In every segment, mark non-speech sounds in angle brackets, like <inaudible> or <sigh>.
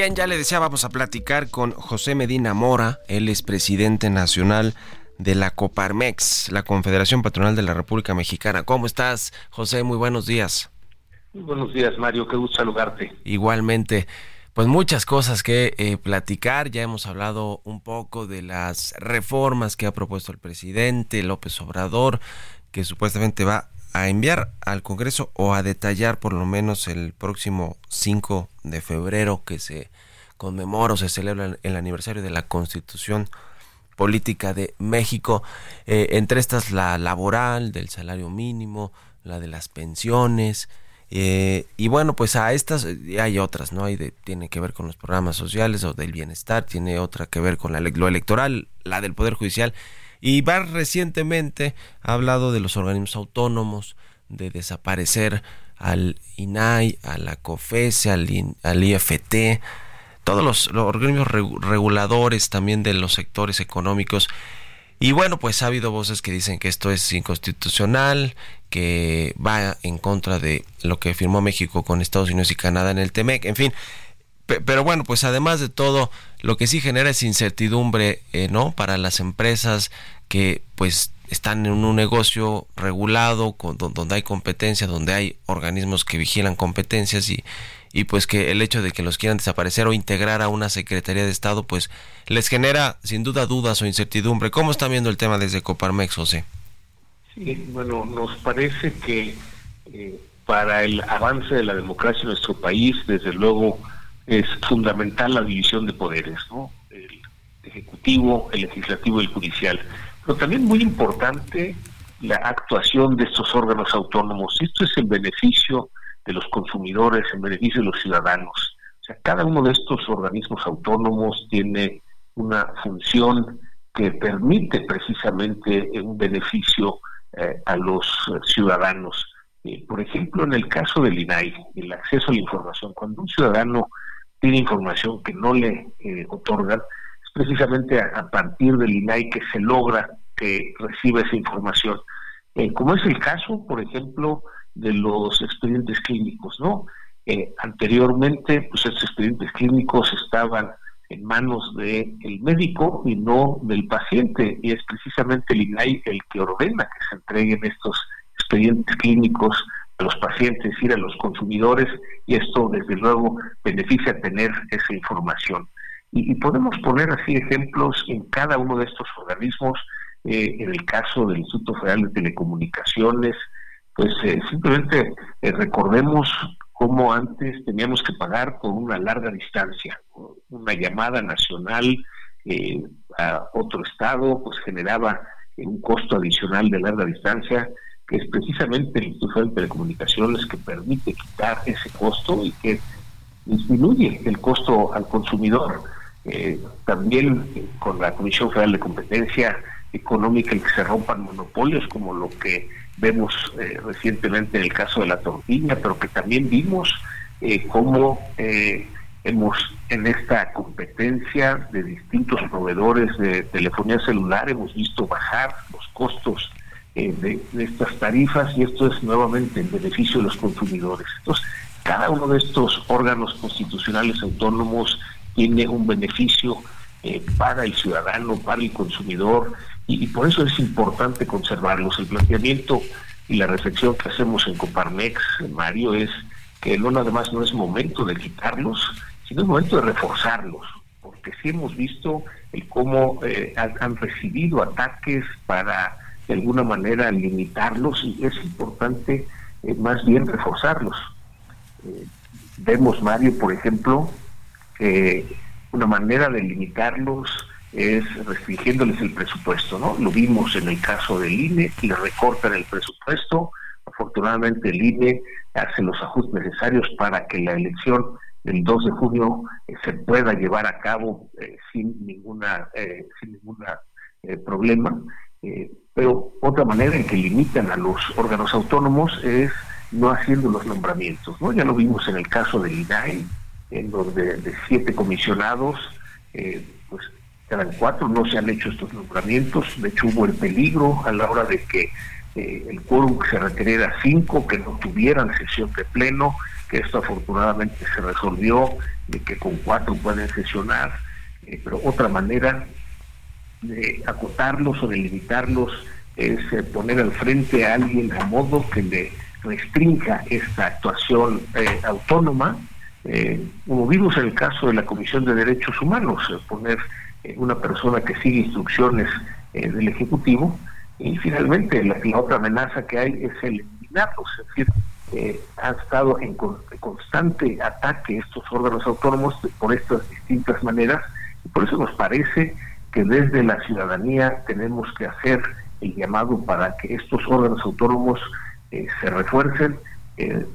Bien, ya le decía, vamos a platicar con José Medina Mora, él es presidente nacional de la Coparmex, la Confederación Patronal de la República Mexicana. ¿Cómo estás, José? Muy buenos días. Muy buenos días, Mario, qué gusto saludarte. Igualmente, pues muchas cosas que eh, platicar. Ya hemos hablado un poco de las reformas que ha propuesto el presidente López Obrador, que supuestamente va a enviar al Congreso o a detallar por lo menos el próximo 5 de febrero que se conmemora o se celebra el aniversario de la Constitución Política de México. Eh, entre estas la laboral, del salario mínimo, la de las pensiones. Eh, y bueno, pues a estas hay otras, ¿no? Hay de, tiene que ver con los programas sociales o del bienestar, tiene otra que ver con la, lo electoral, la del Poder Judicial y más recientemente ha hablado de los organismos autónomos, de desaparecer al INAI, a la COFESE, al, al IFT, todos los, organismos reguladores también de los sectores económicos. Y bueno, pues ha habido voces que dicen que esto es inconstitucional, que va en contra de lo que firmó México con Estados Unidos y Canadá en el TEMEC, en fin. Pero bueno, pues además de todo, lo que sí genera es incertidumbre, eh, ¿no? Para las empresas que pues están en un negocio regulado, con, donde hay competencia, donde hay organismos que vigilan competencias y, y pues que el hecho de que los quieran desaparecer o integrar a una Secretaría de Estado, pues les genera sin duda dudas o incertidumbre. ¿Cómo están viendo el tema desde Coparmex, José? Sí, bueno, nos parece que eh, para el avance de la democracia en nuestro país, desde luego, es fundamental la división de poderes, ¿no? El ejecutivo, el legislativo y el judicial. Pero también muy importante la actuación de estos órganos autónomos. Esto es en beneficio de los consumidores, en beneficio de los ciudadanos. O sea, cada uno de estos organismos autónomos tiene una función que permite precisamente un beneficio eh, a los ciudadanos. Eh, por ejemplo, en el caso del INAI, el acceso a la información, cuando un ciudadano tiene información que no le eh, otorgan, es precisamente a, partir del INAI que se logra que reciba esa información. Eh, como es el caso, por ejemplo, de los expedientes clínicos, ¿no? Eh, anteriormente, pues estos expedientes clínicos estaban en manos del el médico y no del paciente, y es precisamente el INAI el que ordena que se entreguen estos expedientes clínicos a los pacientes, ir a los consumidores, y esto desde luego beneficia tener esa información. Y, podemos poner así ejemplos en cada uno de estos organismos, eh, en el caso del Instituto Federal de Telecomunicaciones, pues eh, simplemente eh, recordemos cómo antes teníamos que pagar por una larga distancia, una llamada nacional a otro estado, pues generaba un costo adicional de larga distancia que es precisamente el Instituto de Telecomunicaciones que permite quitar ese costo y que disminuye el costo al consumidor. Eh, también eh, con la Comisión Federal de Competencia Económica en que se rompan monopolios, como lo que vemos eh, recientemente en el caso de la tortilla, pero que también vimos cómo hemos en esta competencia de distintos proveedores de telefonía celular hemos visto bajar los costos de, estas tarifas y esto es nuevamente en beneficio de los consumidores. Entonces, cada uno de estos órganos constitucionales autónomos tiene un beneficio para el ciudadano, para el consumidor, y, por eso es importante conservarlos. El planteamiento y la reflexión que hacemos en Coparmex, Mario, es que no nada más no es momento de quitarlos, sino es momento de reforzarlos, porque sí hemos visto el cómo eh, han, recibido ataques para de alguna manera limitarlos y es importante eh, más bien reforzarlos. Eh, vemos, Mario, por ejemplo, que una manera de limitarlos es restringiéndoles el presupuesto, ¿no? Lo vimos en el caso del INE, le recortan el presupuesto, afortunadamente el INE hace los ajustes necesarios para que la elección del 2 de junio eh, se pueda llevar a cabo sin ninguna sin ninguna problema pero otra manera en que limitan a los órganos autónomos es no haciendo los nombramientos no ya lo vimos en el caso del INAI en donde de siete comisionados pues eran cuatro, no se han hecho estos nombramientos, de hecho hubo el peligro a la hora de que eh, el quórum se requeriera cinco, que no tuvieran sesión de pleno, que esto afortunadamente se resolvió, de que con cuatro pueden sesionar, eh, pero otra manera de acotarlos o de limitarlos es eh, poner al frente a alguien a modo que le restrinja esta actuación autónoma, como vimos en el caso de la Comisión de Derechos Humanos, poner una persona que sigue instrucciones eh, del Ejecutivo. Y finalmente la, otra amenaza que hay es el eliminarlos, es decir, eh, han estado en constante ataque estos órganos autónomos por estas distintas maneras. Y por eso nos parece que desde la ciudadanía tenemos que hacer el llamado para que estos órganos autónomos eh, se refuercen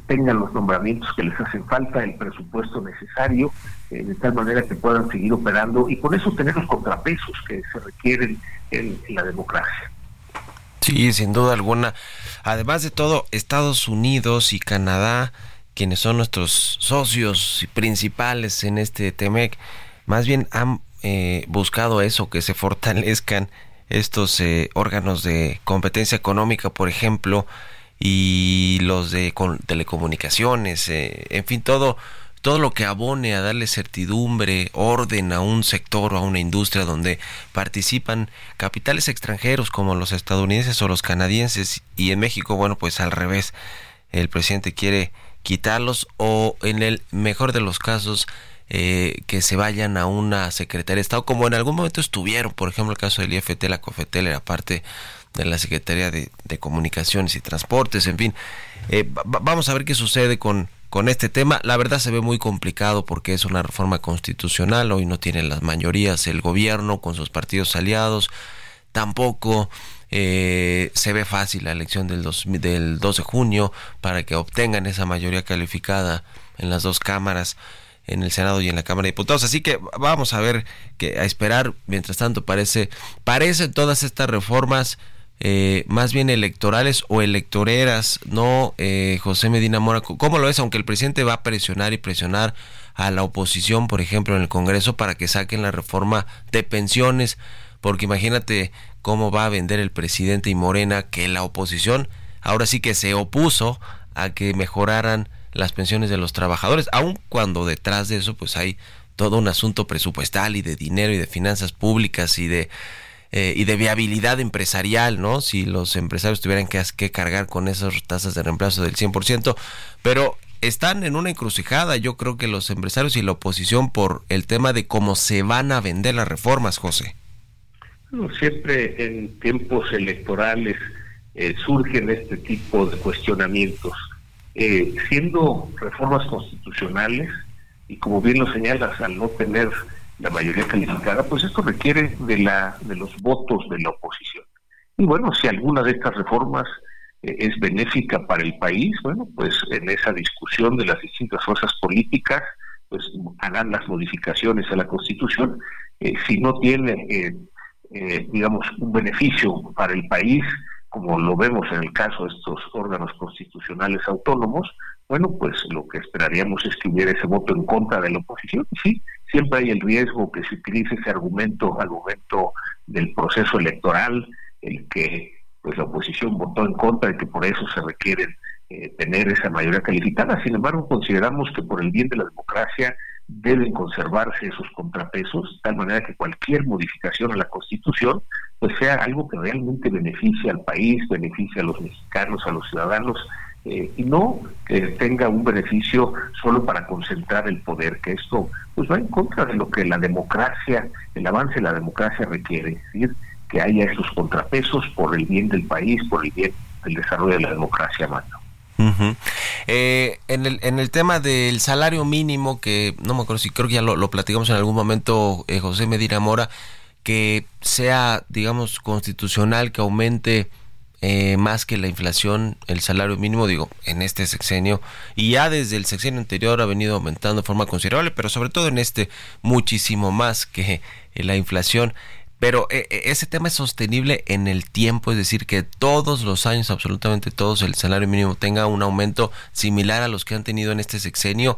tengan los nombramientos que les hacen falta, el presupuesto necesario, eh, de tal manera que puedan seguir operando y con eso tener los contrapesos que se requieren en, la democracia. Sí, sin duda alguna. Además de todo, Estados Unidos y Canadá, quienes son nuestros socios principales en este TEMEC, más bien han eh, buscado eso, que se <laughs> fortalezcan estos eh, órganos de competencia económica, por ejemplo, y los de telecomunicaciones, eh, en fin, todo, todo lo que abone a darle certidumbre, orden a un sector o a una industria donde participan capitales extranjeros como los estadounidenses o los canadienses y en México, bueno, pues al revés, el presidente quiere quitarlos o en el mejor de los casos eh, que se vayan a una secretaría de Estado como en algún momento estuvieron, por ejemplo el caso del IFT, la COFETEL era parte de la Secretaría de, Comunicaciones y Transportes, en fin. Eh, vamos a ver qué sucede con, con este tema. La verdad se ve muy complicado porque es una reforma constitucional, hoy no tienen las mayorías el gobierno con sus partidos aliados, tampoco eh, se ve fácil la elección del, del 2 de junio para que obtengan esa mayoría calificada en las dos cámaras en el Senado y en la Cámara de Diputados. Así que vamos a ver que a esperar. Mientras tanto, parece, parecen todas estas reformas eh, más bien electorales o electoreras, ¿no? Eh, José Medina Mora, ¿cómo lo es? Aunque el presidente va a presionar y presionar a la oposición, por ejemplo, en el Congreso para que saquen la reforma de pensiones, porque imagínate cómo va a vender el presidente y Morena que la oposición ahora sí que se opuso a que mejoraran las pensiones de los trabajadores, aun cuando detrás de eso pues hay todo un asunto presupuestal y de dinero y de finanzas públicas y de eh, y de viabilidad empresarial, ¿no? Si los empresarios tuvieran que, cargar con esas tasas de reemplazo del 100%, pero están en una encrucijada, yo creo que los empresarios y la oposición por el tema de cómo se van a vender las reformas, José. siempre en tiempos electorales eh, surgen este tipo de cuestionamientos. Eh, siendo reformas constitucionales, y como bien lo señalas, al no tener la mayoría calificada, pues esto requiere de, la, de los votos de la oposición. Y bueno, si alguna de estas reformas eh, es benéfica para el país, bueno, pues en esa discusión de las distintas fuerzas políticas, pues harán las modificaciones a la Constitución. Eh, si no tiene, eh, digamos, un beneficio para el país, como lo vemos en el caso de estos órganos constitucionales autónomos, bueno, pues lo que esperaríamos es que hubiera ese voto en contra de la oposición. Sí, siempre hay el riesgo que se utilice ese argumento, argumento del proceso electoral, el que pues la oposición votó en contra y que por eso se requieren eh, tener esa mayoría calificada. Sin embargo, consideramos que por el bien de la democracia deben conservarse esos contrapesos, de tal manera que cualquier modificación a la Constitución pues sea algo que realmente beneficie al país, beneficie a los mexicanos, a los ciudadanos, eh, y no tenga un beneficio solo para concentrar el poder, que esto pues va en contra de lo que la democracia, el avance de la democracia requiere, es decir, que haya esos contrapesos por el bien del país, por el bien del desarrollo de la democracia, mano. Eh, en, el, en el tema del salario mínimo, que no me acuerdo si creo que ya lo, platicamos en algún momento, eh, José Medina Mora, que sea, digamos, constitucional, que aumente eh, más que la inflación el salario mínimo, digo, en este sexenio, y ya desde el sexenio anterior ha venido aumentando de forma considerable, pero sobre todo en este muchísimo más que la inflación. Pero eh, eh, ese tema es sostenible en el tiempo, es decir, que todos los años, absolutamente todos, el salario mínimo tenga un aumento similar a los que han tenido en este sexenio.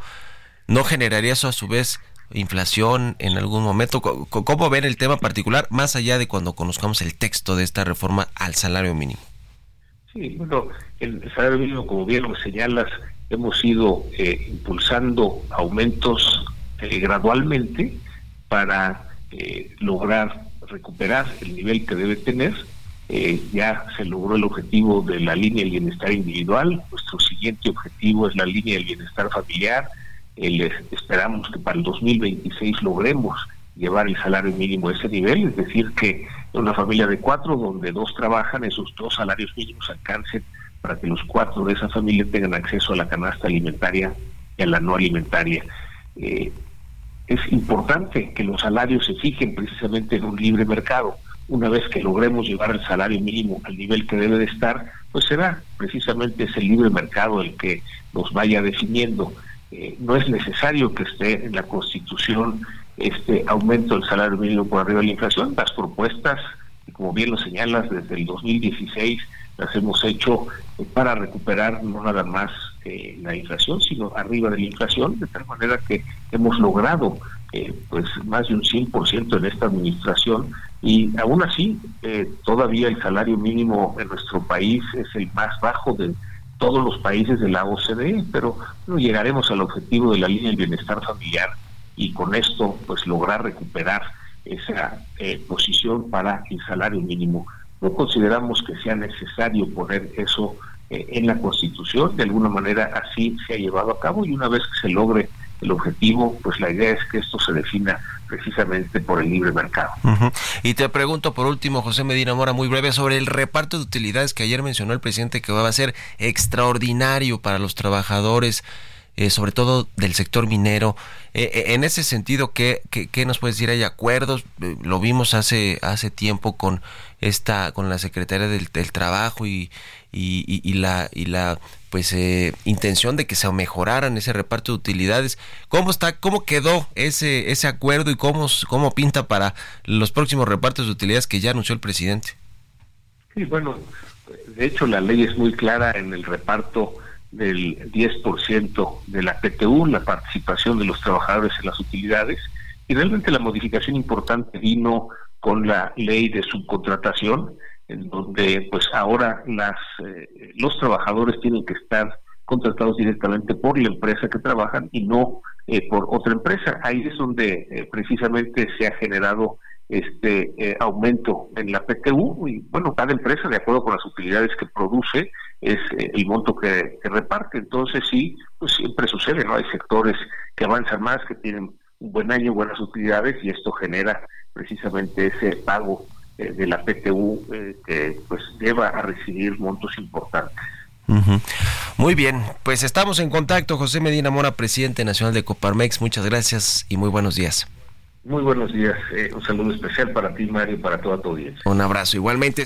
¿No generaría eso a su vez inflación en algún momento? ¿Cómo ver el tema particular más allá de cuando conozcamos el texto de esta reforma al salario mínimo? Sí, bueno, el salario mínimo, como bien lo señalas, hemos ido eh, impulsando aumentos gradualmente para lograr recuperar el nivel que debe tener. Eh, ya se logró el objetivo de la línea del bienestar individual. Nuestro siguiente objetivo es la línea del bienestar familiar. Eh, esperamos que para el 2026 logremos llevar el salario mínimo a ese nivel, es decir, que una familia de cuatro donde dos trabajan, esos dos salarios mínimos alcancen para que los cuatro de esa familia tengan acceso a la canasta alimentaria y a la no alimentaria. Eh, es importante que los salarios se fijen precisamente en un libre mercado. Una vez que logremos llevar el salario mínimo al nivel que debe de estar, pues será precisamente ese libre mercado el que nos vaya definiendo. Eh, no es necesario que esté en la Constitución este aumento del salario mínimo por arriba de la inflación. Las propuestas, como bien lo señalas, desde el 2016 las hemos hecho eh, para recuperar no nada más eh, la inflación, sino arriba de la inflación, de tal manera que hemos logrado eh, pues más de un 100% en esta administración y aún así todavía el salario mínimo en nuestro país es el más bajo de todos los países de la OCDE, pero no llegaremos al objetivo de la línea del bienestar familiar y con esto pues lograr recuperar esa posición para el salario mínimo no consideramos que sea necesario poner eso eh, en la Constitución, de alguna manera así se ha llevado a cabo y una vez que se logre el objetivo, pues la idea es que esto se defina precisamente por el libre mercado. Y te pregunto por último, José Medina Mora, muy breve, sobre el reparto de utilidades que ayer mencionó el presidente que va a ser extraordinario para los trabajadores. Eh, sobre todo del sector minero. Eh, en ese sentido, ¿qué, qué, nos puedes decir? ¿Hay acuerdos? lo vimos hace, hace tiempo con esta con la Secretaría del, Trabajo y, y, la y la pues eh, intención de que se mejoraran ese reparto de utilidades. ¿Cómo está cómo quedó ese ese acuerdo y cómo cómo pinta para los próximos repartos de utilidades que ya anunció el presidente? Sí, bueno, de hecho la ley es muy clara en el reparto del 10% de la PTU, la participación de los trabajadores en las utilidades, y realmente la modificación importante vino con la ley de subcontratación, en donde pues ahora las eh, los trabajadores tienen que estar contratados directamente por la empresa que trabajan y no eh, por otra empresa. Ahí es donde eh, precisamente se ha generado este aumento en la PTU y bueno, cada empresa de acuerdo con las utilidades que produce es el monto que, que, reparte. Entonces sí, pues siempre sucede, ¿no? Hay sectores que avanzan más, que tienen un buen año, buenas utilidades y esto genera precisamente ese pago eh, de la PTU eh, que pues lleva a recibir montos importantes. Muy bien, pues estamos en contacto. José Medina Mora, presidente nacional de Coparmex, muchas gracias y muy buenos días. Muy buenos días, eh, un saludo especial para ti, Mario, y para toda tu audiencia. Un abrazo igualmente.